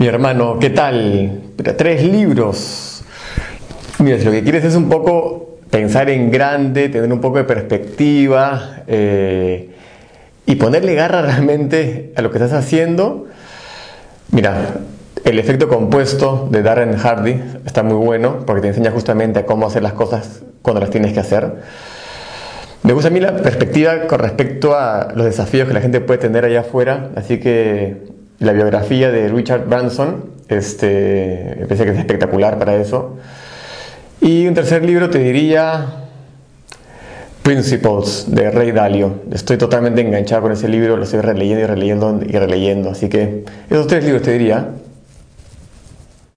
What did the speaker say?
Mi hermano, ¿qué tal? Tres libros. Mira, si lo que quieres es un poco pensar en grande, tener un poco de perspectiva eh, y ponerle garra realmente a lo que estás haciendo, mira, el efecto compuesto de Darren Hardy está muy bueno porque te enseña justamente a cómo hacer las cosas cuando las tienes que hacer. Me gusta a mí la perspectiva con respecto a los desafíos que la gente puede tener allá afuera, así que la biografía de Richard Branson, este, me parece que es espectacular para eso. Y un tercer libro te diría Principles de Rey Dalio. Estoy totalmente enganchado con ese libro, lo estoy releyendo y releyendo y releyendo. Así que esos tres libros te diría.